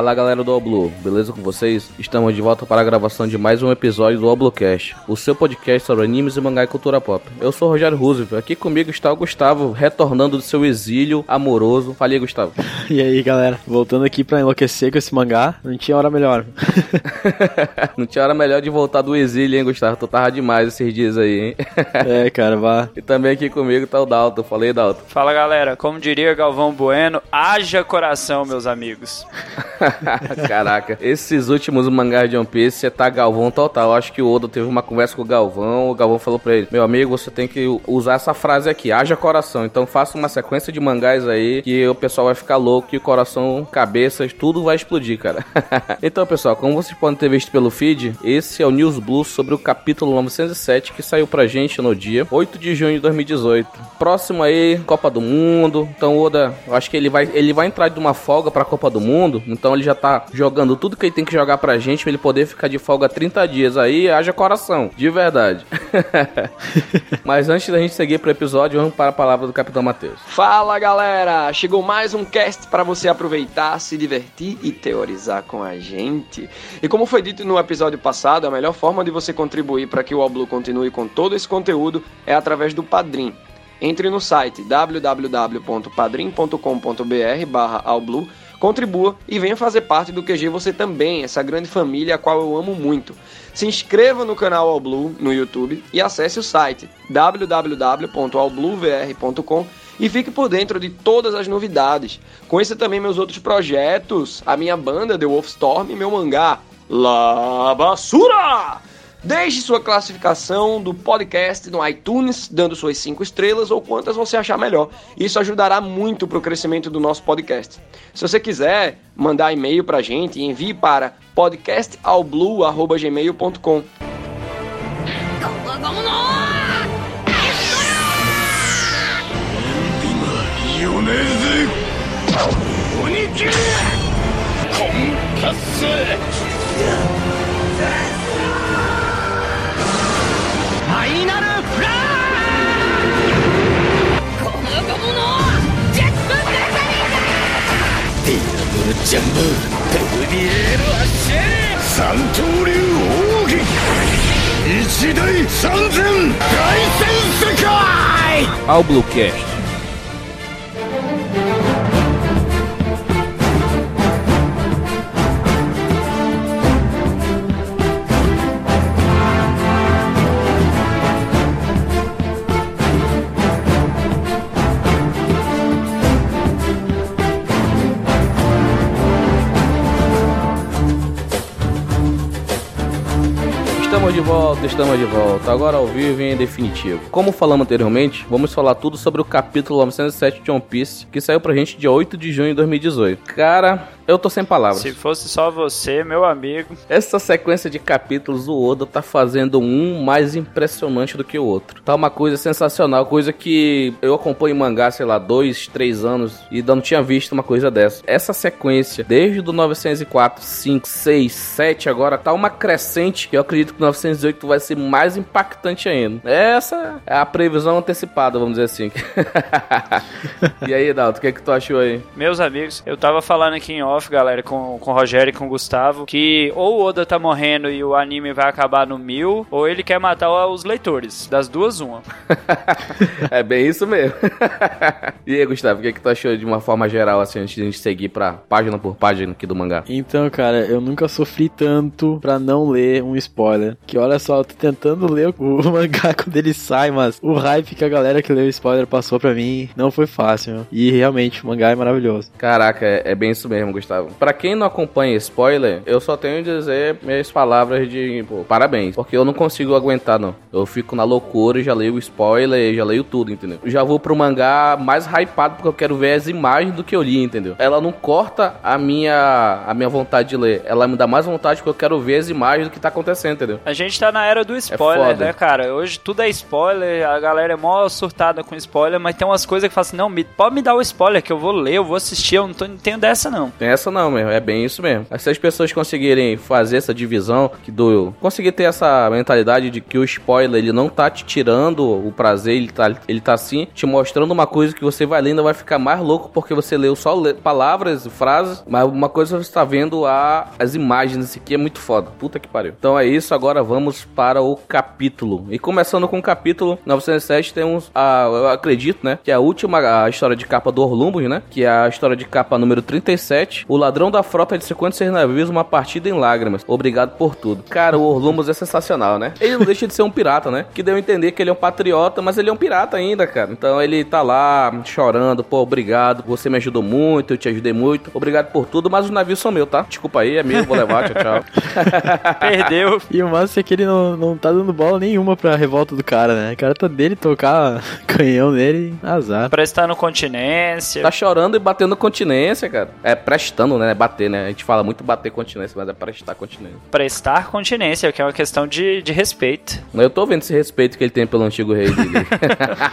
Fala galera do Oblu, beleza com vocês? Estamos de volta para a gravação de mais um episódio do Oblocast, o seu podcast sobre animes e mangá e cultura pop. Eu sou o Rogério Roosevelt, aqui comigo está o Gustavo, retornando do seu exílio amoroso. Fale aí, Gustavo. E aí galera, voltando aqui pra enlouquecer com esse mangá, não tinha hora melhor. não tinha hora melhor de voltar do exílio, hein, Gustavo? Tu tava demais esses dias aí, hein? é, cara, vá. E também aqui comigo tá o Dalton, falei, Dalton. Fala galera, como diria Galvão Bueno, haja coração, meus amigos. Caraca, esses últimos mangás de One Piece tá Galvão total. Acho que o Oda teve uma conversa com o Galvão. O Galvão falou pra ele: Meu amigo, você tem que usar essa frase aqui, haja coração. Então faça uma sequência de mangás aí que o pessoal vai ficar louco e o coração, cabeças, tudo vai explodir, cara. então, pessoal, como vocês podem ter visto pelo feed, esse é o News Blue sobre o capítulo 907 que saiu pra gente no dia 8 de junho de 2018. Próximo aí, Copa do Mundo. Então, Oda, eu acho que ele vai, ele vai entrar de uma folga pra Copa do Mundo. Então, ele já tá jogando tudo que ele tem que jogar pra gente pra ele poder ficar de folga 30 dias aí. Haja coração, de verdade. Mas antes da gente seguir pro episódio, vamos para a palavra do Capitão Matheus. Fala galera! Chegou mais um cast para você aproveitar, se divertir e teorizar com a gente. E como foi dito no episódio passado, a melhor forma de você contribuir para que o Oblu continue com todo esse conteúdo é através do Padrim. Entre no site www.padrim.com.br barra contribua e venha fazer parte do QG você também, essa grande família a qual eu amo muito. Se inscreva no canal All Blue no YouTube e acesse o site www.allbluevr.com e fique por dentro de todas as novidades. Conheça também meus outros projetos, a minha banda The Wolfstorm e meu mangá La Basura! Deixe sua classificação do podcast no iTunes, dando suas 5 estrelas ou quantas você achar melhor. Isso ajudará muito para o crescimento do nosso podcast. Se você quiser mandar e-mail para a gente, envie para podcastalblue.gmail.com. のジャンボ飛びエロ発進三刀流奥義一大三千大戦世界。Ao 록테 Estamos de volta, estamos de volta. Agora ao vivo e em definitivo. Como falamos anteriormente, vamos falar tudo sobre o capítulo 907 de One Piece, que saiu pra gente dia 8 de junho de 2018. Cara, eu tô sem palavras. Se fosse só você, meu amigo. Essa sequência de capítulos, o Oda tá fazendo um mais impressionante do que o outro. Tá uma coisa sensacional, coisa que eu acompanho em mangá, sei lá, dois, três anos e não tinha visto uma coisa dessa. Essa sequência, desde o 904, 5, 6, 7, agora tá uma crescente que eu acredito que 908 vai ser mais impactante ainda. Essa é a previsão antecipada, vamos dizer assim. e aí, Dalton, o que, é que tu achou aí? Meus amigos, eu tava falando aqui em off, galera, com, com o Rogério e com o Gustavo, que ou o Oda tá morrendo e o anime vai acabar no mil, ou ele quer matar os leitores. Das duas, uma. é bem isso mesmo. e aí, Gustavo, o que, é que tu achou de uma forma geral, assim, antes de a gente seguir pra página por página aqui do mangá? Então, cara, eu nunca sofri tanto pra não ler um spoiler. Que olha só, eu tô tentando ler o mangá quando ele sai, mas o hype que a galera que leu o spoiler passou pra mim não foi fácil. E realmente, o mangá é maravilhoso. Caraca, é, é bem isso mesmo, Gustavo. Pra quem não acompanha spoiler, eu só tenho a dizer minhas palavras de pô, parabéns. Porque eu não consigo aguentar, não. Eu fico na loucura e já leio o spoiler, já leio tudo, entendeu? já vou pro mangá mais hypado porque eu quero ver as imagens do que eu li, entendeu? Ela não corta a minha, a minha vontade de ler. Ela me dá mais vontade porque eu quero ver as imagens do que tá acontecendo, entendeu? A gente tá na era do spoiler, é né, cara? Hoje tudo é spoiler, a galera é mó surtada com spoiler, mas tem umas coisas que falam assim, não, me, pode me dar o spoiler que eu vou ler, eu vou assistir, eu não, tô, não tenho dessa não. Tem essa não, meu. É bem isso mesmo. Se as pessoas conseguirem fazer essa divisão, que do. conseguir ter essa mentalidade de que o spoiler ele não tá te tirando o prazer, ele tá, ele tá sim te mostrando uma coisa que você vai lendo vai ficar mais louco porque você leu só le palavras frases, mas uma coisa você está vendo a, as imagens, isso aqui é muito foda. Puta que pariu. Então é isso, agora vamos para o capítulo. E começando com o capítulo 907, temos a, eu acredito, né, que é a última a história de capa do Orlumbus, né, que é a história de capa número 37, o ladrão da frota de 56 navios, uma partida em lágrimas. Obrigado por tudo. Cara, o Orlumbus é sensacional, né? Ele não deixa de ser um pirata, né? Que deu a entender que ele é um patriota, mas ele é um pirata ainda, cara. Então ele tá lá chorando, pô, obrigado, você me ajudou muito, eu te ajudei muito, obrigado por tudo, mas os navios são meus, tá? Desculpa aí, é meu, vou levar, tchau, tchau. Perdeu. E o massa é que ele não, não tá dando bola nenhuma pra revolta do cara, né? O cara tá dele tocar canhão nele, azar. Prestando continência. Tá chorando e batendo continência, cara. É prestando, né? Bater, né? A gente fala muito bater continência, mas é prestar continência. Prestar continência, que é uma questão de, de respeito. Eu tô vendo esse respeito que ele tem pelo antigo rei dele.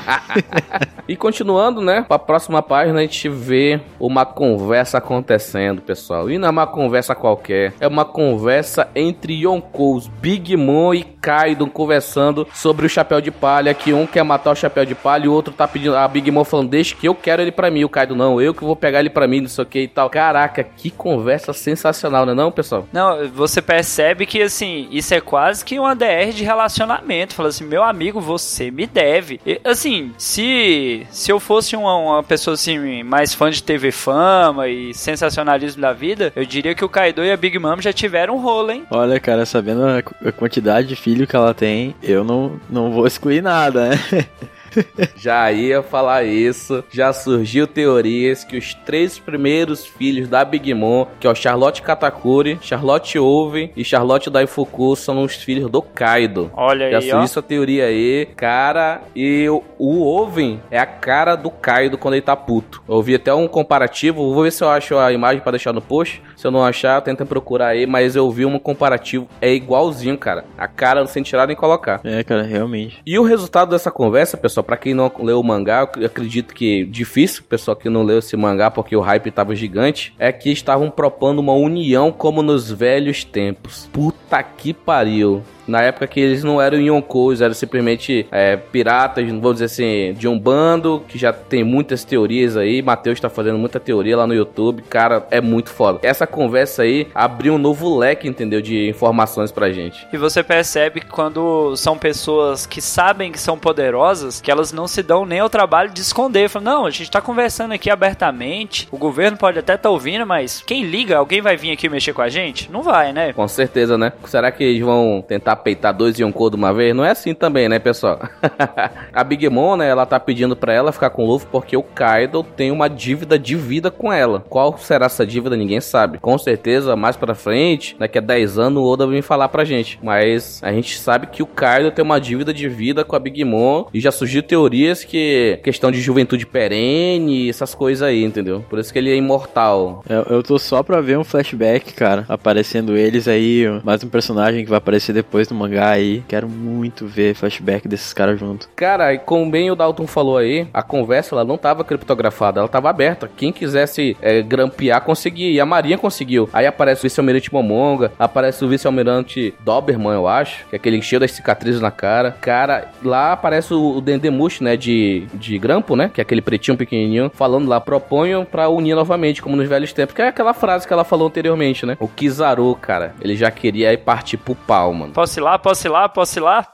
e continuando, né? Pra próxima página a gente vê uma conversa acontecendo, pessoal. E não é uma conversa qualquer. É uma conversa entre Yonkous, Big Mom e Kaido conversando sobre o chapéu de palha. Que um quer matar o chapéu de palha e o outro tá pedindo. A Big Mom falando, deixa que eu quero ele pra mim. O Kaido não, eu que vou pegar ele pra mim, não sei o que e tal. Caraca, que conversa sensacional, né, não, pessoal? Não, você percebe que, assim, isso é quase que uma DR de relacionamento. Fala assim, meu amigo, você me deve. E, assim, se, se eu fosse uma, uma pessoa, assim, mais fã de TV Fama e sensacionalismo da vida, eu diria que o Kaido e a Big Mom já tiveram um rolo, hein? Olha, cara, sabendo a a quantidade de filho que ela tem, eu não, não vou excluir nada, né? Já ia falar isso. Já surgiu teorias que os três primeiros filhos da Big Mom, que é o Charlotte Katakuri, Charlotte Oven e Charlotte Daifuku, são os filhos do Kaido. Olha Já aí, surgiu ó. essa teoria aí, cara. E o, o Oven é a cara do Kaido quando ele tá puto. Eu vi até um comparativo. Vou ver se eu acho a imagem pra deixar no post. Se eu não achar, tenta procurar aí. Mas eu vi um comparativo. É igualzinho, cara. A cara sem tirar nem colocar. É, cara, realmente. E o resultado dessa conversa, pessoal, pra quem não leu o mangá, eu acredito que difícil, pessoal que não leu esse mangá porque o hype tava gigante, é que estavam propondo uma união como nos velhos tempos. Puta que pariu. Na época que eles não eram Yonkous, eram simplesmente é, piratas, vou dizer assim, de um bando, que já tem muitas teorias aí. Matheus tá fazendo muita teoria lá no YouTube. Cara, é muito foda. Essa conversa aí abriu um novo leque, entendeu? De informações pra gente. E você percebe que quando são pessoas que sabem que são poderosas, que elas não se dão nem ao trabalho de esconder. Falam, não, a gente tá conversando aqui abertamente, o governo pode até estar ouvindo, mas quem liga? Alguém vai vir aqui mexer com a gente? Não vai, né? Com certeza, né? Será que eles vão tentar peitar dois Yonkou de uma vez? Não é assim também, né, pessoal? a Big Mom, né, ela tá pedindo pra ela ficar com o Luffy porque o Kaido tem uma dívida de vida com ela. Qual será essa dívida? Ninguém sabe. Com certeza, mais pra frente, daqui a 10 anos, o Oda vem falar pra gente. Mas a gente sabe que o Kaido tem uma dívida de vida com a Big Mom e já surgiu teorias que questão de juventude perene, essas coisas aí, entendeu? Por isso que ele é imortal. Eu, eu tô só pra ver um flashback, cara, aparecendo eles aí, mais um personagem que vai aparecer depois no mangá aí. Quero muito ver flashback desses caras junto. Cara, e como bem o Dalton falou aí, a conversa ela não tava criptografada, ela tava aberta. Quem quisesse é, grampear conseguia. E a Marinha conseguiu. Aí aparece o vice-almirante Momonga, aparece o vice-almirante Doberman, eu acho, que é aquele cheio das cicatrizes na cara. Cara, lá aparece o, Dendemushi, né, de, de grampo, né, que é aquele pretinho pequenininho, falando lá, proponham pra unir novamente, como nos velhos tempos, que é aquela frase que ela falou anteriormente, né. O Kizaru, cara, ele já queria ir partir pro pau, mano. Posso ir lá, posso ir lá, posso ir lá?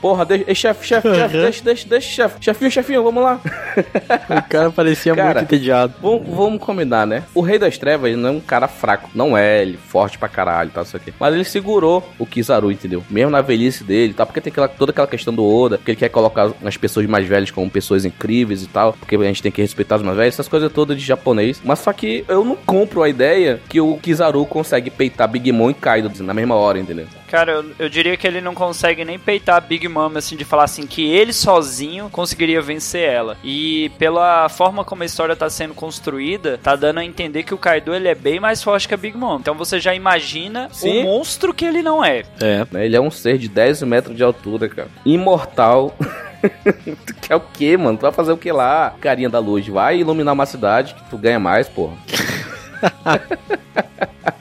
Porra, deixa, ei, chefe, chefe, chefe, deixa, deixa, deixa, chefe. Chefinho, chefinho, vamos lá. O cara parecia Cara, muito entediado. Vamos, vamos combinar, né? O Rei das Trevas ele não é um cara fraco. Não é ele, forte pra caralho, tá? Isso aqui. Mas ele segurou o Kizaru, entendeu? Mesmo na velhice dele, tá? Porque tem aquela, toda aquela questão do Oda, que ele quer colocar as pessoas mais velhas como pessoas incríveis e tal. Porque a gente tem que respeitar os mais velhos, essas coisas todas de japonês. Mas só que eu não compro a ideia que o Kizaru consegue peitar Big Mom e Kaido na mesma hora, entendeu? Cara, eu, eu diria que ele não consegue nem peitar a Big Mom, assim, de falar assim, que ele sozinho conseguiria vencer ela. E pela forma como a história tá sendo construída, tá dando a entender que o Kaido, ele é bem mais forte que a Big Mom. Então você já imagina Sim. o monstro que ele não é. É. Ele é um ser de 10 metros de altura, cara. Imortal. tu quer o quê, mano? Tu vai fazer o que lá? Carinha da luz, vai iluminar uma cidade que tu ganha mais, porra.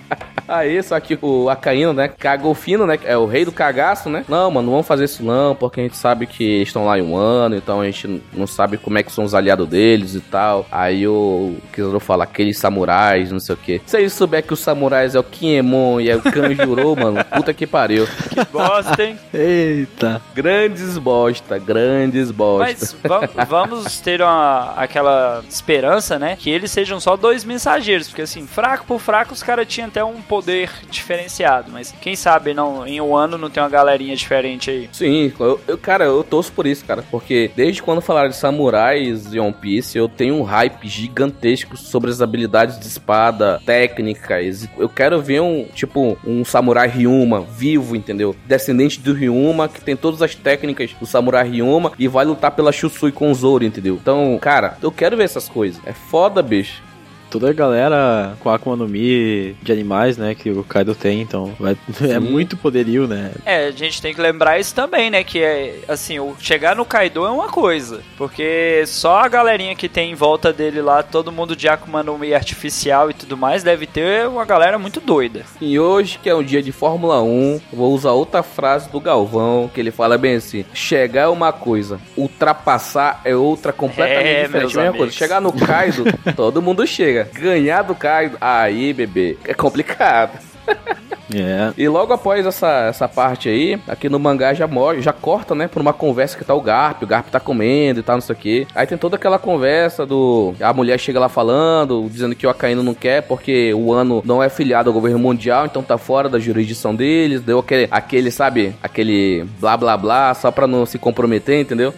Aí, só que o Acaíno, né, cagou fino, né, é o rei do cagaço, né? Não, mano, não vamos fazer isso não, porque a gente sabe que estão lá em um ano, então a gente não sabe como é que são os aliados deles e tal. Aí o Kizaru fala, aqueles samurais, não sei o que. Se eles souber que os samurais é o Kinemon e é o Kanjuro, mano, puta que pariu. Que bosta, hein? Eita. Grandes bosta, grandes bosta. Mas va- vamos ter uma, aquela esperança, né? Que eles sejam só dois mensageiros. Porque assim, fraco por fraco, os caras tinham até um poder diferenciado. Mas quem sabe não, em um ano não tem uma galerinha diferente aí. Sim, eu, eu- cara, eu torço por isso, cara. Porque desde quando falaram de samurais e One Piece, eu tenho um hype gigantesco sobre as habilidades de espada, técnicas. Eu quero ver um, tipo, um samurai Ryuma vivo, entendeu? Descendente do Ryuma, que tem todas as técnicas do samurai Ryuma e vai lutar pela Shusui com o Zoro, entendeu? Então, cara, eu quero ver essas coisas. É foda, bicho. Toda a galera com a Akuma no Mi de animais, né, que o Kaido tem, então vai- é muito poderio, né? É, a gente tem que lembrar isso também, né? Que é assim, o chegar no Kaido é uma coisa. Porque só a galerinha que tem em volta dele lá, todo mundo de Akuma no Mi artificial e tudo mais, deve ter uma galera muito doida. E hoje, que é um dia de Fórmula 1, vou usar outra frase do Galvão, que ele fala bem assim: chegar é uma coisa, ultrapassar é outra completamente É, diferente. Chegar no Kaido, todo mundo chega. Ganhar do Kaido, aí, bebê, é complicado. É. E logo após essa, essa parte aí, aqui no mangá já morre, já corta, né, por uma conversa que tá o Garp, o Garp tá comendo e tal, não sei o que. Aí tem toda aquela conversa do. A mulher chega lá falando, dizendo que o Akainu não quer porque o ano não é filiado ao governo mundial, então tá fora da jurisdição deles. Deu aquele, aquele sabe, aquele blá blá blá, só pra não se comprometer, entendeu?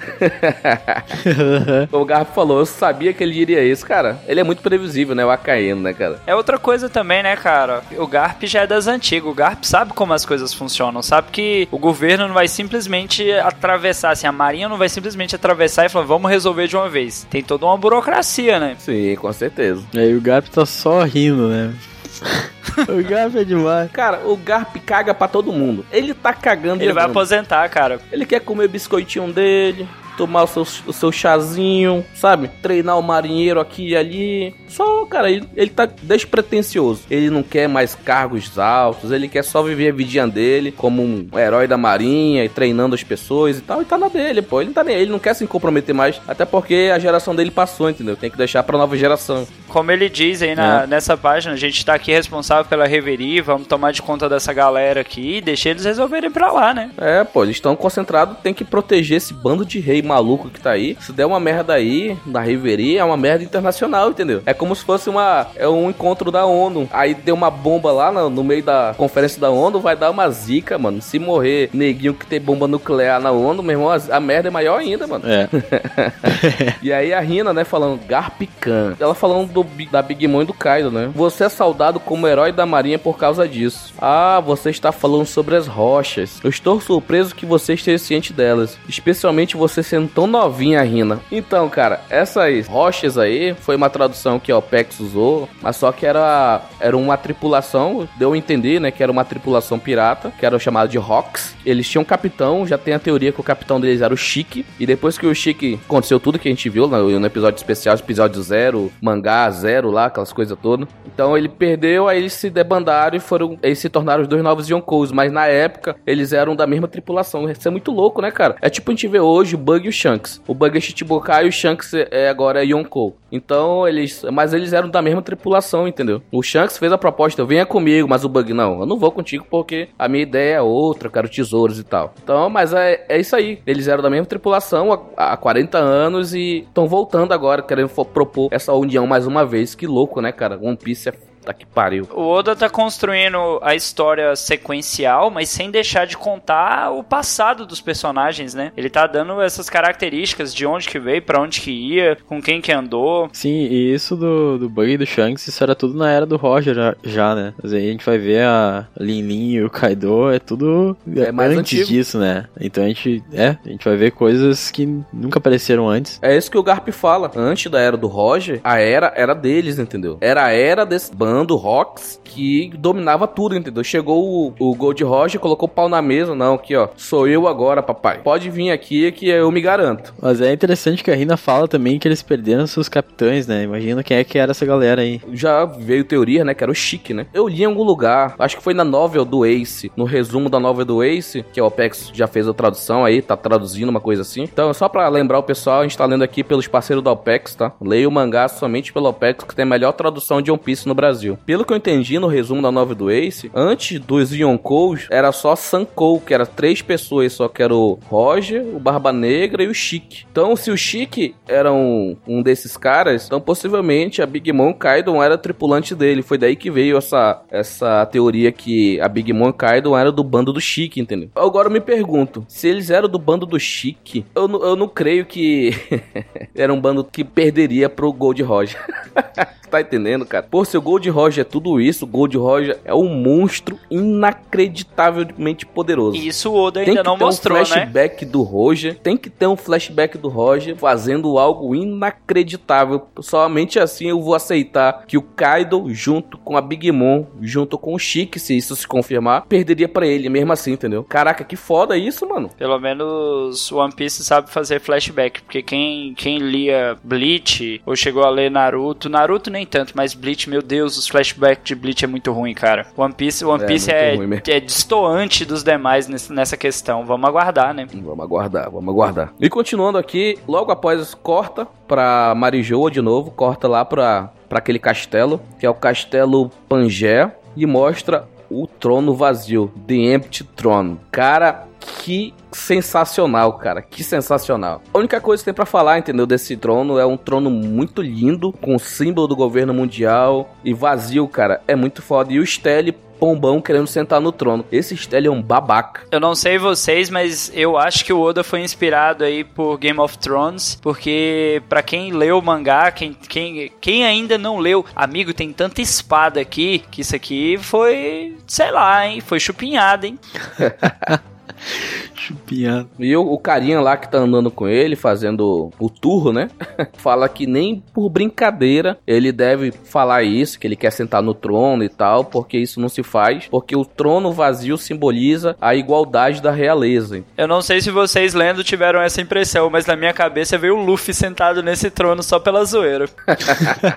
o Garp falou, eu sabia que ele diria isso, cara. Ele é muito previsível, né, o Akainu, né, cara? É outra coisa também, né, cara? O Garp já é das antigas. O Garp sabe como as coisas funcionam. Sabe que o governo não vai simplesmente atravessar, assim, a marinha não vai simplesmente atravessar e falar, vamos resolver de uma vez. Tem toda uma burocracia, né? Sim, com certeza. E aí o Garp tá só rindo, né? o Garp é demais. Cara, o Garp caga pra todo mundo. Ele tá cagando Ele vai andando. aposentar, cara. Ele quer comer o biscoitinho dele, tomar o seu, o seu chazinho, sabe? Treinar o marinheiro aqui e ali. Só, cara, ele, ele tá despretensioso. Ele não quer mais cargos altos, ele quer só viver a vidinha dele como um herói da marinha e treinando as pessoas e tal. E tá na dele, pô. Ele não tá nem ele não quer se comprometer mais, até porque a geração dele passou, entendeu? Tem que deixar pra nova geração. Como ele diz aí na- É. nessa página, a gente tá aqui responsável pela reverie, vamos tomar de conta dessa galera aqui e deixar eles resolverem pra lá, né? É, pô, eles estão concentrados, tem que proteger esse bando de rei maluco que tá aí. Se der uma merda aí, na Reverie, é uma merda internacional, entendeu? É como se fosse uma, é um encontro da ONU. Aí deu uma bomba lá no, no meio da conferência da ONU, vai dar uma zica, mano. Se morrer neguinho que tem bomba nuclear na ONU, meu irmão, a, a merda é maior ainda, mano. É. E aí a Rina, né, falando Garpican. Ela falando do, da Big Mom e do Kaido, né? Você é saudado como herói da marinha por causa disso. Ah, você está falando sobre as rochas. Eu estou surpreso que você esteja ciente delas. Especialmente você tão novinha, Rina. Então, cara, essas rochas aí foi uma tradução que a OPEX usou, mas só que era, era uma tripulação, deu a entender, né, que era uma tripulação pirata, que era chamada de Hawks. Eles tinham um capitão, já tem a teoria que o capitão deles era o Chique, e depois que o Chique aconteceu tudo que a gente viu no, no episódio especial, episódio zero, mangá zero lá, aquelas coisas todas. Então ele perdeu, aí eles se debandaram e foram, eles se tornaram os dois novos Yonkous, mas na época eles eram da mesma tripulação. Isso é muito louco, né, cara? É tipo a gente vê hoje o Bug e o Shanks. O Bug é Chichibukai e o Shanks é, é agora é Yonkou. Então eles, mas eles eram da mesma tripulação, entendeu? O Shanks fez a proposta, venha comigo, mas o Bug não, eu não vou contigo porque a minha ideia é outra, eu quero tesouros e tal. Então, mas é, é isso aí. Eles eram da mesma tripulação há, há 40 anos e estão voltando agora, querendo propor essa união mais uma vez. Que louco, né, cara? One Piece é Tá que pariu. O Oda tá construindo a história sequencial, mas sem deixar de contar o passado dos personagens, né? Ele tá dando essas características de onde que veio, pra onde que ia, com quem que andou. Sim, e isso do, do Bug e do Shanks, isso era tudo na era do Roger já, já, né? Mas aí a gente vai ver a Lin Lin e o Kaido, é tudo É mais antes antigo. disso, né? Então a gente, é, a gente vai ver coisas que nunca apareceram antes. É isso que o Garp fala. Antes da era do Roger, a era era deles, entendeu? Era a era desse bando bando, Rocks, que dominava tudo, entendeu? Chegou o, o Gold Roger, colocou o pau na mesa, não, aqui ó, sou eu agora, papai. Pode vir aqui que eu me garanto. Mas é interessante que a Rina fala também que eles perderam seus capitães, né? Imagina quem é que era essa galera aí. Já veio teoria, né, que era o Chique, né? Eu li em algum lugar, acho que foi na novel do Ace, no resumo da novel do Ace, que o Opex já fez a tradução aí, tá traduzindo uma coisa assim. Então, só para lembrar o pessoal, a gente tá lendo aqui pelos parceiros da OPEX, tá? Leia o mangá somente pelo OPEX, que tem a melhor tradução de One Piece no Brasil. Pelo que eu entendi no resumo da novel do Ace, antes dos Yonkous, era só Sankou, que era três pessoas, só que era o Roger, o Barba Negra e o Chique. Então, se o Chique era um, um desses caras, então possivelmente a Big Mom Kaido era tripulante dele. Foi daí que veio essa, essa teoria que a Big Mom Kaido era do bando do Chique, entendeu? Agora eu me pergunto, se eles eram do bando do Chique, eu, eu não creio que era um bando que perderia pro Gold Roger. tá entendendo, cara? Pô, se o Gold Roger é tudo isso, o Gold Roger é um monstro inacreditavelmente poderoso. Isso o Oda ainda não mostrou, né? Tem que ter um flashback né? do Roger, tem que ter um flashback do Roger fazendo algo inacreditável. Somente assim eu vou aceitar que o Kaido, junto com a Big Mom, junto com o Chique, se isso se confirmar, perderia para ele mesmo assim, entendeu? Caraca, que foda isso, mano. Pelo menos One Piece sabe fazer flashback, porque quem, quem lia Bleach ou chegou a ler Naruto, Naruto nem tanto, mas Bleach, meu Deus, os flashbacks de Bleach é muito ruim, cara. One Piece, One é, Piece é, é, é destoante dos demais nessa questão. Vamos aguardar, né? Vamos aguardar, vamos aguardar. E continuando aqui, logo após corta pra Marijoa de novo, corta lá pra, pra aquele castelo, que é o castelo Pangé, e mostra o trono vazio, The Empty Throne. Cara, que sensacional, cara. Que sensacional. A única coisa que tem para falar, entendeu, desse trono é um trono muito lindo, com o símbolo do governo mundial e vazio, cara. É muito foda. E o Stelle pombão querendo sentar no trono. Esse Stelle é um babaca. Eu não sei vocês, mas eu acho que o Oda foi inspirado aí por Game of Thrones, porque para quem leu o mangá, quem, quem, quem ainda não leu, amigo, tem tanta espada aqui, que isso aqui foi, sei lá, hein, foi chupinhada, hein. Chupinhado. E o, o carinha lá que tá andando com ele, fazendo o turro, né? Fala que nem por brincadeira ele deve falar isso, que ele quer sentar no trono e tal, porque isso não se faz, porque o trono vazio simboliza a igualdade da realeza. Eu não sei se vocês lendo tiveram essa impressão, mas na minha cabeça veio o Luffy sentado nesse trono só pela zoeira.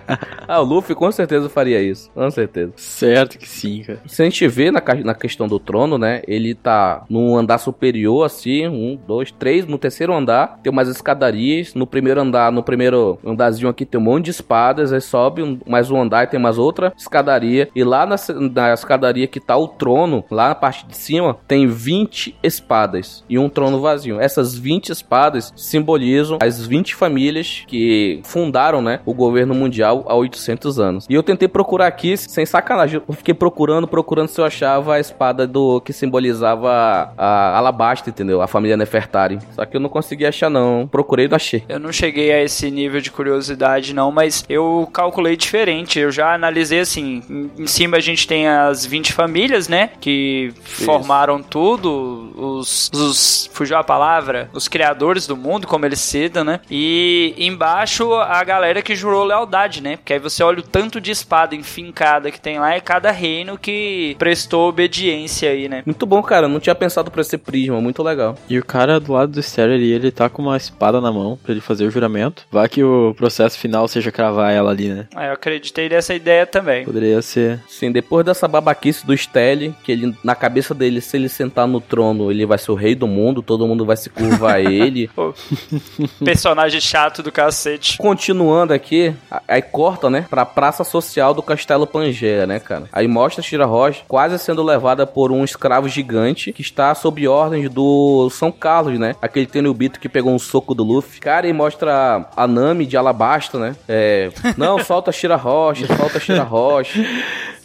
ah, o Luffy com certeza faria isso, com certeza. Certo que sim, cara. Se a gente vê na, na questão do trono, né? Ele tá num andar superior, assim, um, dois, três. No terceiro andar tem umas escadarias. No primeiro andar, no primeiro andarzinho aqui tem um monte de espadas. Aí sobe um, mais um andar e tem mais outra escadaria. E lá na, na escadaria que tá o trono, lá na parte de cima, tem 20 espadas e um trono vazio. Essas 20 espadas simbolizam as 20 famílias que fundaram, né, o governo mundial há 800 anos. E eu tentei procurar aqui, sem sacanagem, eu fiquei procurando, procurando se eu achava a espada do que simbolizava a Alabasta, entendeu? A família Nefertari. Só que eu não consegui achar, não. Procurei e não achei. Eu não cheguei a esse nível de curiosidade, não, mas eu calculei diferente. Eu já analisei assim: em cima a gente tem as 20 famílias, né? Que Isso. formaram tudo. Os, os. Fugiu a palavra? Os criadores do mundo, como eles citam, né? E embaixo a galera que jurou lealdade, né? Porque aí você olha o tanto de espada enfincada que tem lá e cada reino que prestou obediência aí, né? Muito bom, cara. Eu não tinha pensado pra esse prisma, muito legal. E o cara do lado do Stereo ali, ele tá com uma espada na mão pra ele fazer o juramento. Vai que o processo final seja cravar ela ali, né? Ah, eu acreditei nessa ideia também. Poderia ser. Sim, depois dessa babaquice do Stelle, que ele, na cabeça dele, se ele sentar no trono, ele vai ser o rei do mundo, todo mundo vai se curvar a ele. Personagem chato do cacete. Continuando aqui, aí corta, né, pra praça social do Castelo Pangeia, né, cara? Aí mostra Shira Rocha quase sendo levada por um escravo gigante que está sob ordens do São Carlos, né? Aquele Tenryubito que pegou um soco do Luffy. Cara, e mostra a Nami de Alabasta, né? É, não, falta Shira Rocha, falta Shira Rocha.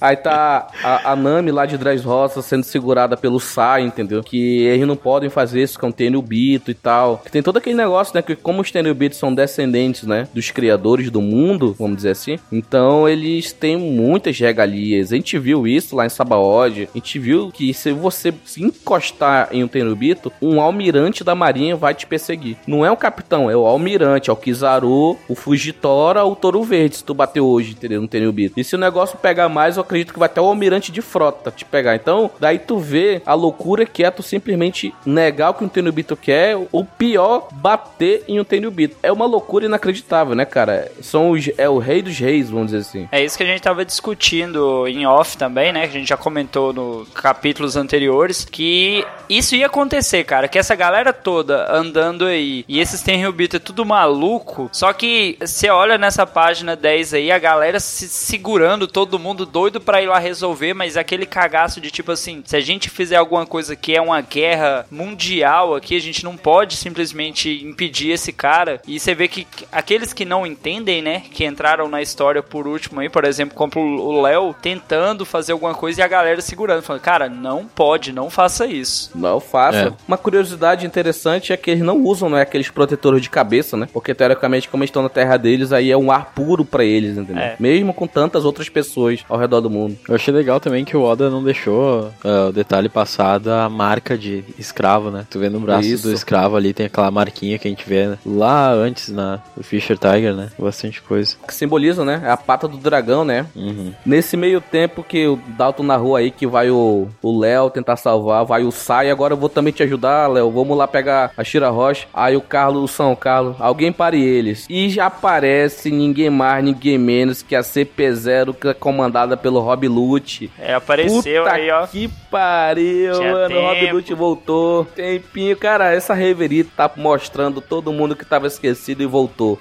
Aí tá a, a Nami lá de Dressrosa sendo segurada pelo Sai, entendeu? Que eles não podem fazer isso com o Tenryubito e tal. Que tem todo aquele negócio, né? Que como os Tenryubitos são descendentes, né? Dos criadores do mundo, vamos dizer assim. Então eles têm muitas regalias. A gente viu isso lá em Sabaody. A gente viu que se você se encostar em um Tenryubito, um almirante da marinha vai te perseguir. Não é o capitão, é o almirante, é o Kizaru, o Fujitora, o Touro Verde, se tu bater hoje, entendeu? No Tenryubito. E se o negócio pegar mais, eu acredito que vai até o almirante de frota te pegar. Então, daí tu vê a loucura que é tu simplesmente negar o que um Tenryubito quer, ou pior, bater em um Tenryubito. É uma loucura inacreditável, né, cara? São os, é o rei dos reis, vamos dizer assim. É isso que a gente tava discutindo em off também, né? Que a gente já comentou no capítulos anteriores, que isso ia acontecer, cara. Que essa galera toda andando aí e esses Tenryubito é tudo maluco. Só que você olha nessa página 10 aí, a galera se segurando, todo mundo doido pra ir lá resolver, mas aquele cagaço de tipo assim, se a gente fizer alguma coisa que é uma guerra mundial aqui, a gente não pode simplesmente impedir esse cara. E você vê que aqueles que não entendem, né, que entraram na história por último aí, por exemplo, como o Léo, tentando fazer alguma coisa e a galera segurando, falando, cara, não pode, não faça isso. Não faça. É. Uma curiosidade interessante é que eles não usam, né, aqueles protetores de cabeça, né? Porque teoricamente, como eles estão na terra deles, aí é um ar puro pra eles, entendeu? É. Mesmo com tantas outras pessoas ao redor do mundo. Eu achei legal também que o Oda não deixou ah, o detalhe passar da marca de escravo, né? Tu vê no braço Isso. do escravo ali, tem aquela marquinha que a gente vê né? lá antes na do Fisher Tiger, né? Bastante coisa. Que simboliza, né? É a pata do dragão, né? Uhum. Nesse meio tempo que o Dalton na rua aí, que vai o Léo tentar salvar, vai o Agora eu vou também te ajudar, Léo. Vamos lá pegar a Shira Rocha. Aí o Carlos, o São Carlos, alguém pare eles. E já aparece ninguém mais, ninguém menos que a CP0, que é comandada pelo Rob Lute. É, apareceu Puta aí, ó. que pariu, Tinha mano. O Rob tempo. Lute voltou. Tempinho, cara, essa reverita tá mostrando todo mundo que tava esquecido e voltou.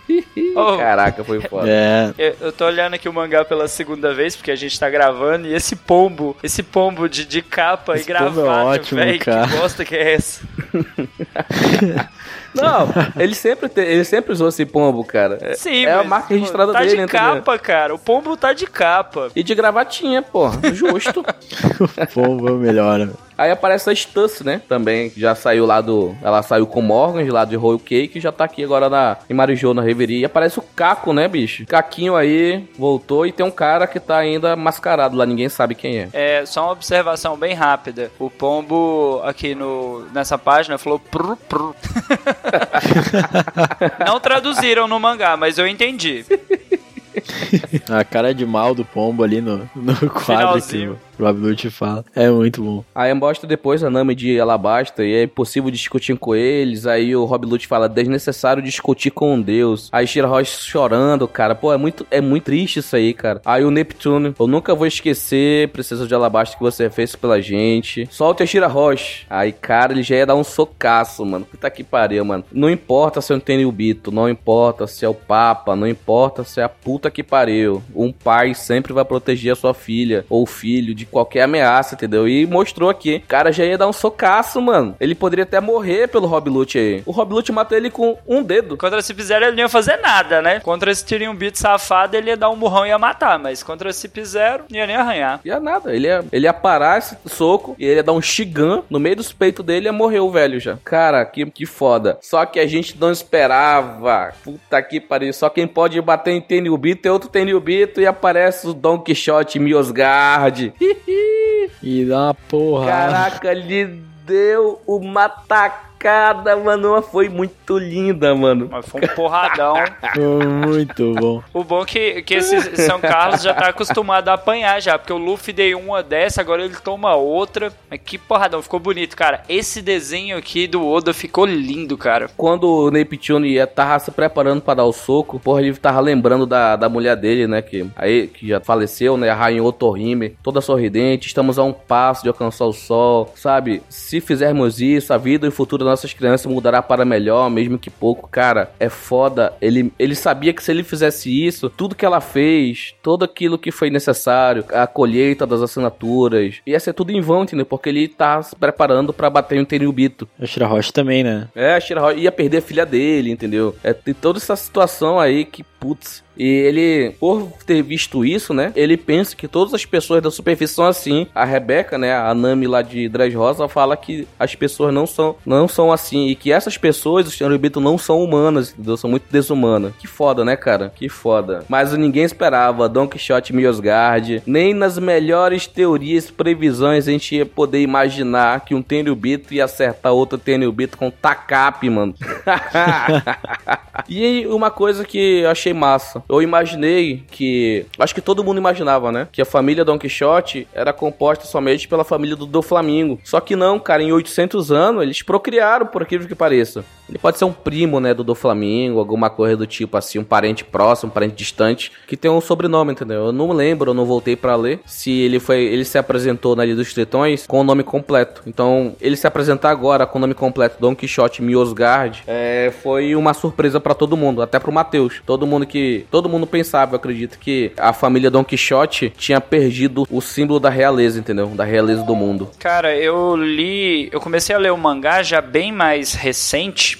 Oh. Caraca, foi foda. É, Eu, eu tô olhando aqui o mangá pela segunda vez, porque a gente tá gravando, e esse pombo, esse pombo de, de capa Esse e pombo é ótimo, velho, que cara. bosta que é essa? Não, ele sempre, te- ele sempre usou esse pombo, cara. É- Sim, é a marca registrada tá dele, de entendeu? capa, cara. O pombo tá de capa. E de gravatinha, pô. Justo. pombo melhora. Aí aparece a Stuss, né? Também, que já saiu lá do... Ela saiu com o Morgan, lá de Royal Cake, e já tá aqui agora na, em Marijô, na Reverie. E aparece o Caco, né, bicho? Caquinho aí, voltou, e tem um cara que tá ainda mascarado lá, ninguém sabe quem é. É, só uma observação bem rápida. O pombo aqui no, nessa página falou prr, prr. Não traduziram no mangá, mas eu entendi. A cara de mal do pombo ali no, no quadro Finalzinho. o Rob Lute fala. É muito bom. Aí mostra depois a Nami de Alabasta e é impossível discutir com eles. Aí o Rob Lute fala, desnecessário discutir com deus. Aí Shira Roche chorando, cara. Pô, é muito, é muito triste isso aí, cara. Aí o Neptune, eu nunca vou esquecer, princesa de Alabasta, que você fez pela gente. Solte a Shira Roche. Aí, cara, ele já ia dar um socaço, mano. Puta que pariu, mano. Não importa se eu não tenho o Bito, não importa se é o Papa, não importa se é a puta que pariu. Um pai sempre vai proteger a sua filha ou filho de qualquer ameaça, entendeu? E mostrou aqui. O cara já ia dar um socaço, mano. Ele poderia até morrer pelo Rob Lute aí. O Rob Lute matou ele com um dedo. Contra esse Zero ele não ia fazer nada, né? Contra esse Tyrion Beat safado ele ia dar um burrão e ia matar, mas contra esse Zero não ia nem arranhar. Ia nada, ele ia, ele ia parar esse soco e ele ia dar um shigan no meio dos peitos dele e ia morrer o velho já. Cara, que, que foda. Só que a gente não esperava. Puta que pariu. Só quem pode bater em Tenryubito é outro Tenryubito e aparece o Don Quixote Miosgard. E dá uma porra. Caraca, ele deu uma tacada, mano. Foi muito linda, mano. Mas foi um porradão. Muito bom. O bom é que, que esse São Carlos já tá acostumado a apanhar já, porque o Luffy deu uma dessa, agora ele toma outra. Mas que porradão, ficou bonito, cara. Esse desenho aqui do Oda ficou lindo, cara. Quando o Neptune ia tava se preparando pra dar o soco, porra, ele tava lembrando da, da mulher dele, né? Que, aí, que já faleceu, né? A rainha Otohime, toda sorridente. Estamos a um passo de alcançar o sol, sabe? Se fizermos isso, a vida e o futuro das nossas crianças mudará para melhor, mesmo que pouco. Cara, é foda. Ele, ele sabia que se ele fizesse isso, tudo que ela fez, tudo aquilo que foi necessário, a colheita das assinaturas, ia ser tudo em vão, entendeu? Porque ele tá se preparando pra bater em Tenryubito. A Shira Roche também, né? É, a Shira Roche ia perder a filha dele, entendeu? É, tem toda essa situação aí que, putz, E ele, por ter visto isso, né? Ele pensa que todas as pessoas da superfície são assim. A Rebeca, né? A Nami lá de Dressrosa fala que as pessoas não são, não são assim. E que essas pessoas, os Tenryubito, não são humanas, entendeu? São muito desumanas. Que foda, né, cara? Que foda. Mas ninguém esperava Don Quixote e Miosgard. Nem nas melhores teorias, previsões, a gente ia poder imaginar que um Tenryubito ia acertar outro Tenryubito com Takap, mano. e uma coisa que eu achei massa. Eu imaginei que. Acho que todo mundo imaginava, né? Que a família Don Quixote era composta somente pela família do, do Flamingo. Só que não, cara, em 800 anos eles procriaram, por aquilo que pareça. Ele pode ser um primo, né, do do Flamingo, alguma coisa do tipo assim, um parente próximo, um parente distante, que tem um sobrenome, entendeu? Eu não lembro, eu não voltei para ler se ele foi, ele se apresentou na Ilha dos Tritões com o nome completo. Então, ele se apresentar agora com o nome completo Don Quixote Miosgard é, foi uma surpresa para todo mundo, até pro Matheus. Todo mundo que, todo mundo pensava, eu acredito que a família Don Quixote tinha perdido o símbolo da realeza, entendeu? Da realeza do mundo. Cara, eu li, eu comecei a ler o mangá já bem mais recente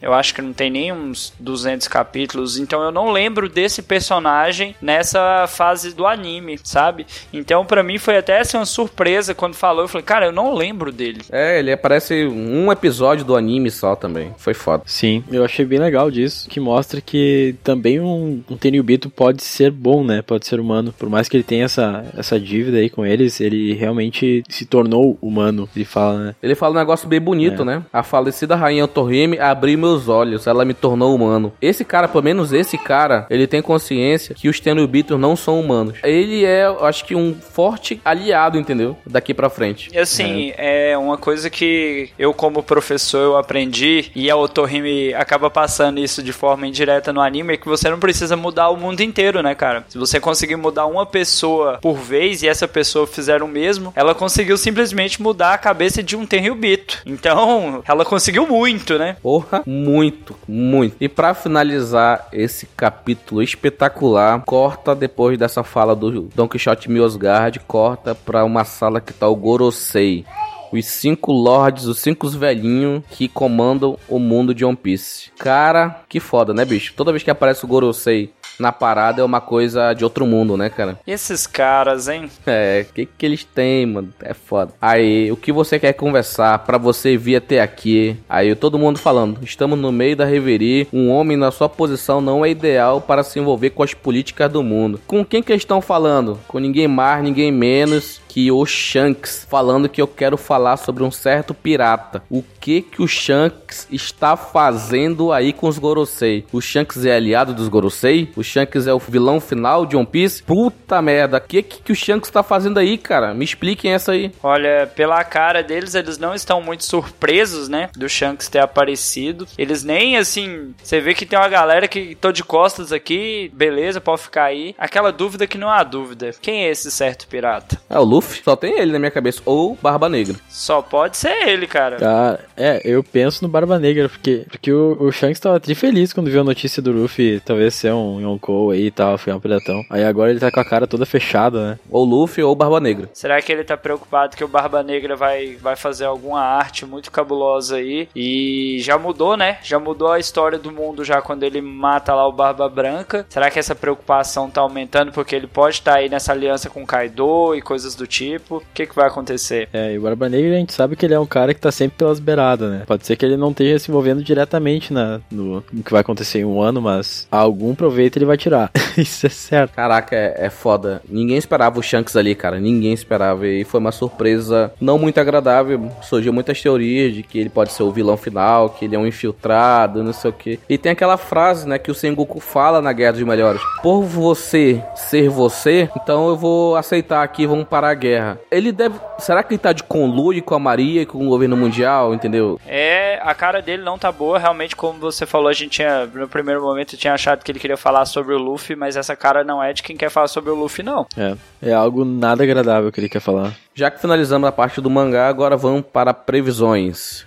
eu acho que não tem nem uns 200 capítulos, então eu não lembro desse personagem nessa fase do anime, sabe? Então para mim foi até assim, uma surpresa quando falou, eu falei, cara, eu não lembro dele. É, ele aparece um episódio do anime só também. Foi foda. Sim, eu achei bem legal disso, que mostra que também um, um Tenryubito pode ser bom, né? Pode ser humano. Por mais que ele tenha essa, essa dívida aí com eles, ele realmente se tornou humano, ele fala, né? Ele fala um negócio bem bonito, é. né? A falecida rainha Otohime abriu meus olhos, ela me tornou humano. Esse cara, pelo menos esse cara, ele tem consciência que os Tenubitos não são humanos. Ele é, acho que, um forte aliado, entendeu? Daqui pra frente. E assim, é. é uma coisa que eu, como professor, eu aprendi, e a Otohime acaba passando isso de forma indireta no anime, é que você não precisa mudar o mundo inteiro, né, cara? Se você conseguir mudar uma pessoa por vez e essa pessoa fizer o mesmo, ela conseguiu simplesmente mudar a cabeça de um Tenryubito. Então, ela conseguiu muito, né? Porra, muito, muito. E para finalizar esse capítulo espetacular, corta depois dessa fala do Don Quixote Miosgard, corta para uma sala que tá o Gorosei os cinco lords, os cinco velhinhos que comandam o mundo de One Piece. Cara, que foda, né, bicho? Toda vez que aparece o Gorosei na parada é uma coisa de outro mundo, né, cara? E esses caras, hein? É, o que que eles têm, mano? É foda. Aí, o que você quer conversar para você vir até aqui? Aí, todo mundo falando, estamos no meio da reverie, um homem na sua posição não é ideal para se envolver com as políticas do mundo. Com quem que eles estão falando? Com ninguém mais, ninguém menos que o Shanks, falando que eu quero falar sobre um certo pirata. O que que o Shanks está fazendo aí com os Gorosei? O Shanks é aliado dos Gorosei? O Shanks é o vilão final de One Piece? Puta merda, o que que, que o Shanks está fazendo aí, cara? Me expliquem essa aí. Olha, pela cara deles, eles não estão muito surpresos, né, do Shanks ter aparecido. Eles nem, assim, você vê que tem uma galera que tô de costas aqui, beleza, pode ficar aí. Aquela dúvida que não há dúvida. Quem é esse certo pirata? É o Luffy Luffy, só tem ele na minha cabeça. Ou Barba Negra. Só pode ser ele, cara. Ah, é, eu penso no Barba Negra, porque, porque o, o Shanks tava tri feliz quando viu a notícia do Luffy talvez ser um Yonkou aí e tal, foi um piratão. Aí agora ele tá com a cara toda fechada, né? Ou Luffy ou Barba Negra. Será que ele tá preocupado que o Barba Negra vai, vai fazer alguma arte muito cabulosa aí? E já mudou, né? Já mudou a história do mundo já quando ele mata lá o Barba Branca. Será que essa preocupação tá aumentando porque ele pode estar tá aí nessa aliança com o Kaido e coisas do tipo, o que, que vai acontecer? É, e o Barba Negra a gente sabe que ele é um cara que tá sempre pelas beiradas, né? Pode ser que ele não esteja se envolvendo diretamente na, no, no que vai acontecer em um ano, mas algum proveito ele vai tirar. Isso é certo. Caraca, é, é foda. Ninguém esperava o Shanks ali, cara. Ninguém esperava. E foi uma surpresa não muito agradável. Surgiu muitas teorias de que ele pode ser o vilão final, que ele é um infiltrado, não sei o que. E tem aquela frase, né, que o Sengoku fala na Guerra dos Melhores. Por você ser você, então eu vou aceitar aqui, vamos parar a guerra. Ele deve. Será que ele tá de conluio com a Maria e com o governo mundial, entendeu? É, a cara dele não tá boa. Realmente, como você falou, a gente tinha. No primeiro momento tinha achado que ele queria falar sobre o Luffy, mas essa cara não é de quem quer falar sobre o Luffy, não. É. É algo nada agradável que ele quer falar. Já que finalizamos a parte do mangá, agora vamos para previsões.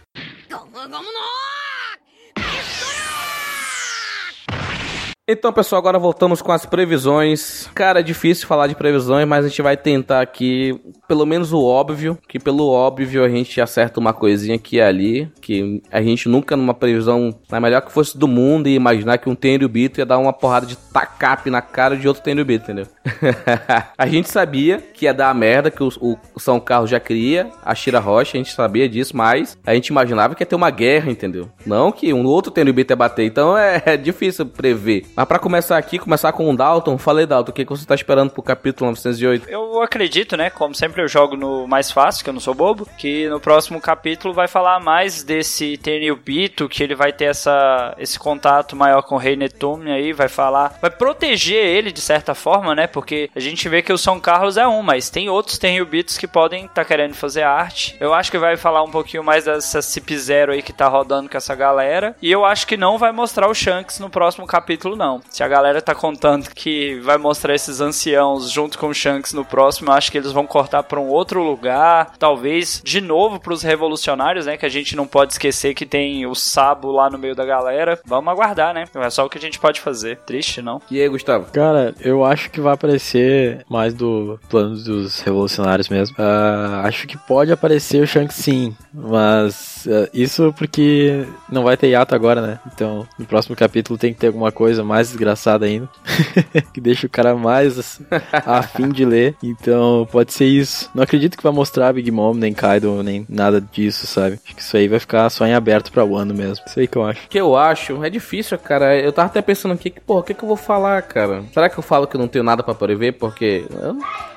Então, pessoal, agora voltamos com as previsões. Cara, é difícil falar de previsões, mas a gente vai tentar aqui pelo menos o óbvio, que pelo óbvio a gente acerta uma coisinha aqui e ali, que a gente nunca numa previsão, na melhor que fosse do mundo, ia imaginar que um Tenryubito ia dar uma porrada de tacape na cara de outro Tenryubito, entendeu? a gente sabia que ia dar a merda, que o, o São Carlos já queria, a Shira Rocha, a gente sabia disso, mas a gente imaginava que ia ter uma guerra, entendeu? Não que um outro Tenryubito ia bater, então é, é difícil prever. Mas para começar aqui, começar com o Dalton, falei Dalton, o que, você tá esperando pro capítulo 908? Eu acredito, né, como sempre eu jogo no mais fácil, que eu não sou bobo, que no próximo capítulo vai falar mais desse Tenryubito, que ele vai ter essa, esse contato maior com o Rei Netume aí, vai falar, vai proteger ele de certa forma, né, porque a gente vê que o São Carlos é um, mas tem outros Tenryubitos que podem estar tá querendo fazer arte. Eu acho que vai falar um pouquinho mais dessa Cip Zero aí que tá rodando com essa galera, e eu acho que não vai mostrar o Shanks no próximo capítulo não. Se a galera tá contando que vai mostrar esses anciãos junto com o Shanks no próximo, eu acho que eles vão cortar para um outro lugar, talvez de novo para os revolucionários, né, que a gente não pode esquecer que tem o Sabo lá no meio da galera. Vamos aguardar, né? É só o que a gente pode fazer. Triste, não? E aí, Gustavo? Cara, eu acho que vai aparecer mais do plano dos revolucionários mesmo. Uh, acho que pode aparecer o Shanks sim, mas uh, isso porque não vai ter hiato agora, né? Então, no próximo capítulo tem que ter alguma coisa mais desgraçada ainda, que deixa o cara mais afim de ler. Então, pode ser isso. Não acredito que vai mostrar Big Mom, nem Kaido, nem nada disso, sabe? Acho que isso aí vai ficar só em aberto pra Wano mesmo. Isso aí que eu acho. Que eu acho, é difícil, cara. Eu tava até pensando aqui, que, porra, o que, que eu vou falar, cara? Será que eu falo que eu não tenho nada para prever? Porque.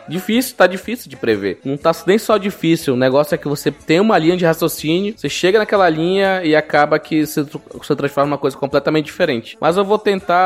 Difícil, tá difícil de prever. Não tá nem só difícil, o negócio é que você tem uma linha de raciocínio, você chega naquela linha e acaba que você, você transforma uma coisa completamente diferente. Mas eu vou tentar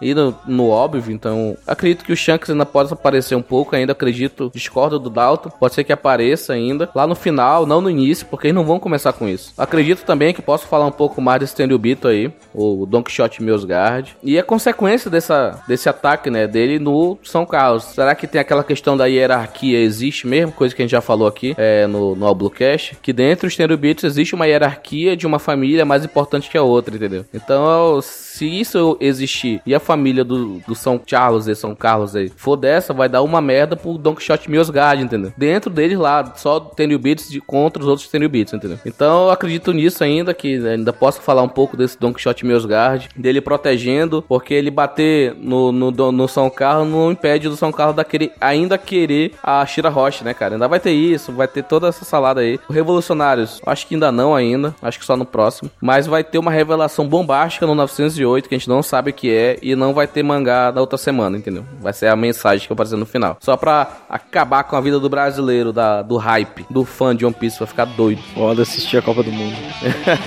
ir no, no óbvio, então acredito que o Shanks ainda pode aparecer um pouco, ainda acredito, discordo do Dalton, pode ser que apareça ainda lá no final, não no início, porque eles não vão começar com isso. Acredito também que posso falar um pouco mais desse Tenryubito aí, o Don Quixote Meusgard, e a consequência dessa, desse ataque, né, dele no São Carlos. Será que tem aquela questão da hierarquia existe mesmo, coisa que a gente já falou aqui é, no, no Oblocast, que dentro dos Terubitos existe uma hierarquia de uma família mais importante que a outra, entendeu? Então, se isso existir e a família do, do São Charles e São Carlos aí for dessa, vai dar uma merda pro Don Quixote Miosgard, entendeu? Dentro deles lá, só Tenubitos contra os outros Tenubitos, entendeu? Então, eu acredito nisso ainda, que ainda posso falar um pouco desse Don Quixote Miosgard, dele protegendo, porque ele bater no, no, no São Carlos não impede do São Carlos daquele ainda querer a Shira Roche, né, cara? Ainda vai ter isso, vai ter toda essa salada aí. Revolucionários, acho que ainda não ainda, acho que só no próximo. Mas vai ter uma revelação bombástica no 908 que a gente não sabe o que é e não vai ter mangá da outra semana, entendeu? Vai ser a mensagem que vai aparecer no final. Só pra acabar com a vida do brasileiro, da, do hype, do fã de One Piece, vai ficar doido. Pode assistir a Copa do Mundo.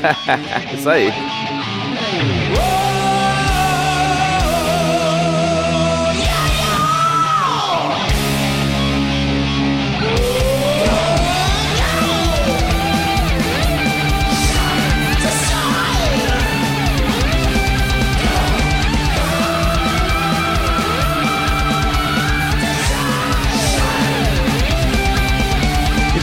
isso aí.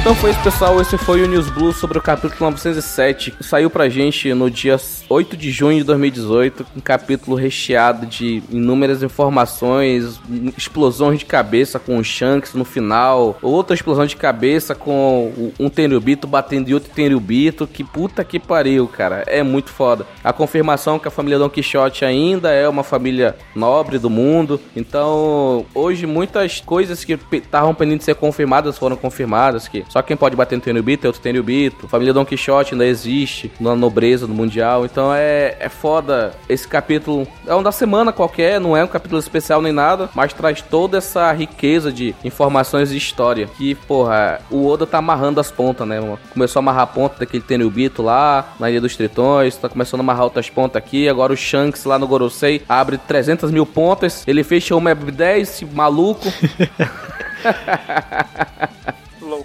Então foi isso, pessoal. Esse foi o News Blue sobre o capítulo 907. Saiu pra gente no dia 8 de junho de 2018. Um capítulo recheado de inúmeras informações, explosões de cabeça com o Shanks no final, outra explosão de cabeça com um Tenryubito batendo em outro Tenryubito. Que puta que pariu, cara. É muito foda. A confirmação que a família Don Quixote ainda é uma família nobre do mundo. Então, hoje muitas coisas que estavam pendendo de ser confirmadas foram confirmadas. Que só quem pode bater no Tenryubito é outro Tenryubito. Família Don Quixote ainda existe na nobreza do Mundial. Então é, é foda. Esse capítulo é um da semana qualquer, não é um capítulo especial nem nada, mas traz toda essa riqueza de informações e história. Que, porra, o Oda tá amarrando as pontas, né? Começou a amarrar a ponta daquele Tenryubito lá, na Ilha dos Tritões, tá começando a amarrar outras pontas aqui. Agora o Shanks lá no Gorosei abre 300 mil pontas. Ele fecha uma 10, maluco.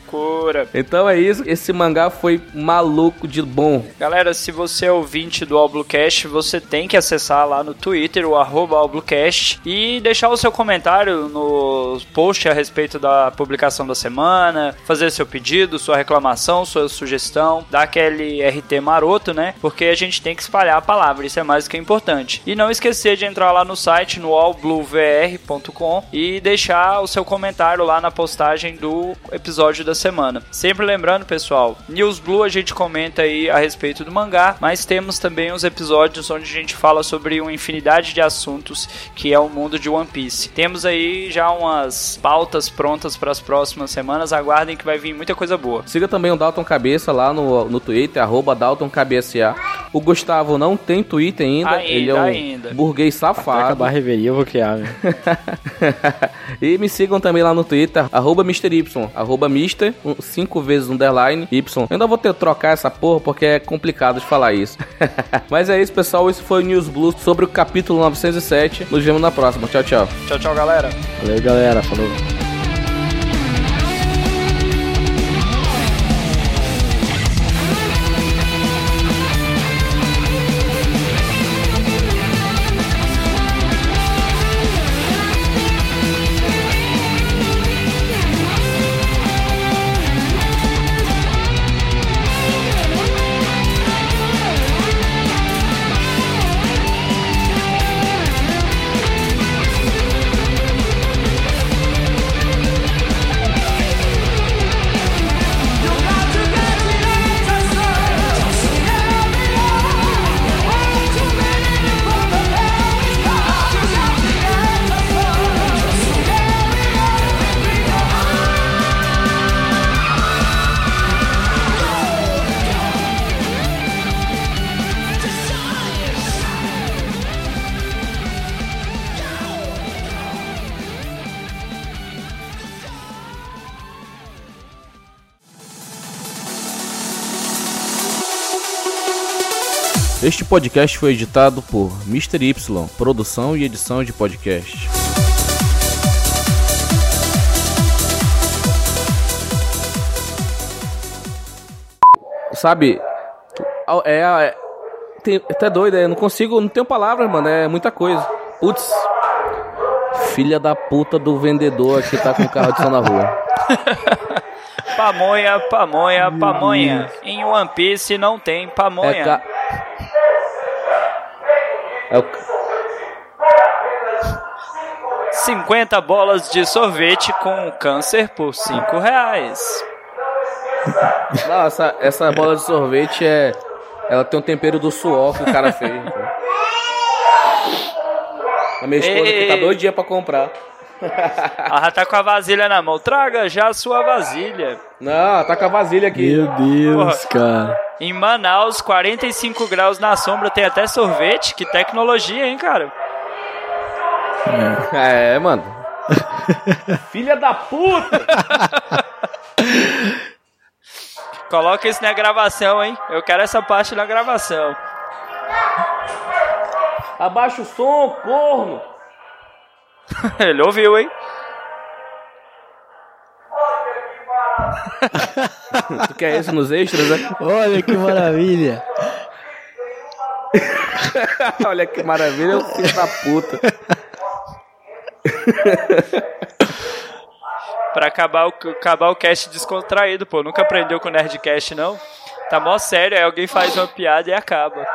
loucura. Então é isso, esse mangá foi maluco de bom. Galera, se você é ouvinte do Alblocast, você tem que acessar lá no Twitter, o arroba Alblocast, e deixar o seu comentário no post a respeito da publicação da semana, fazer seu pedido, sua reclamação, sua sugestão, dar aquele RT maroto, né? Porque a gente tem que espalhar a palavra, isso é mais do que importante. E não esquecer de entrar lá no site, no allbluevr.com e deixar o seu comentário lá na postagem do episódio da semana. Sempre lembrando, pessoal, News Blue a gente comenta aí a respeito do mangá, mas temos também os episódios onde a gente fala sobre uma infinidade de assuntos que é o mundo de One Piece. Temos aí já umas pautas prontas para as próximas semanas, aguardem que vai vir muita coisa boa. Siga também o Dalton Cabeça lá no, no Twitter, arroba Dalton KBSA. O Gustavo não tem Twitter ainda, Ainda, ele é um ainda. burguês safado. acabar a reveria, eu vou criar, e me sigam também lá no Twitter, arroba Mr. Y, arroba Mister, um, cinco vezes underline Y. Eu ainda vou ter que trocar essa porra porque é complicado de falar isso. Mas é isso, pessoal. Esse foi o News Blue sobre o capítulo 907. Nos vemos na próxima. Tchau, tchau. Tchau, tchau, galera. Valeu, galera. Falou. Este podcast foi editado por Mr. Y, produção e edição de podcast. Sabe, é, é tem, tá doido, eu não consigo, não tenho palavras, mano, é muita coisa. Putz, filha da puta do vendedor que tá com o carro de som na rua. Pamonha, pamonha, pamonha. Em One Piece não tem pamonha. É, ca... é o... 50 bolas de sorvete com câncer por 5 reais. Não, essa, essa bola de sorvete é. Ela tem um tempero do suor que o cara fez. então. A minha esposa que tá Ei. dois dias pra comprar. Ela tá com a vasilha na mão. Traga já a sua vasilha. Não, ela tá com a vasilha aqui. Meu Deus, cara. Em Manaus, 45 graus na sombra, tem até sorvete. Que tecnologia, hein, cara? É, mano. Filha da puta! Coloca isso na gravação, hein? Eu quero essa parte na gravação. Abaixa o som, corno! Ele ouviu, hein? Tu quer isso nos extras, né? Olha que maravilha. Olha que maravilha, o filho da puta. Pra acabar o, acabar o cast descontraído, pô. Nunca aprendeu com o Nerdcast, não? Tá mó sério, aí alguém faz uma piada e acaba.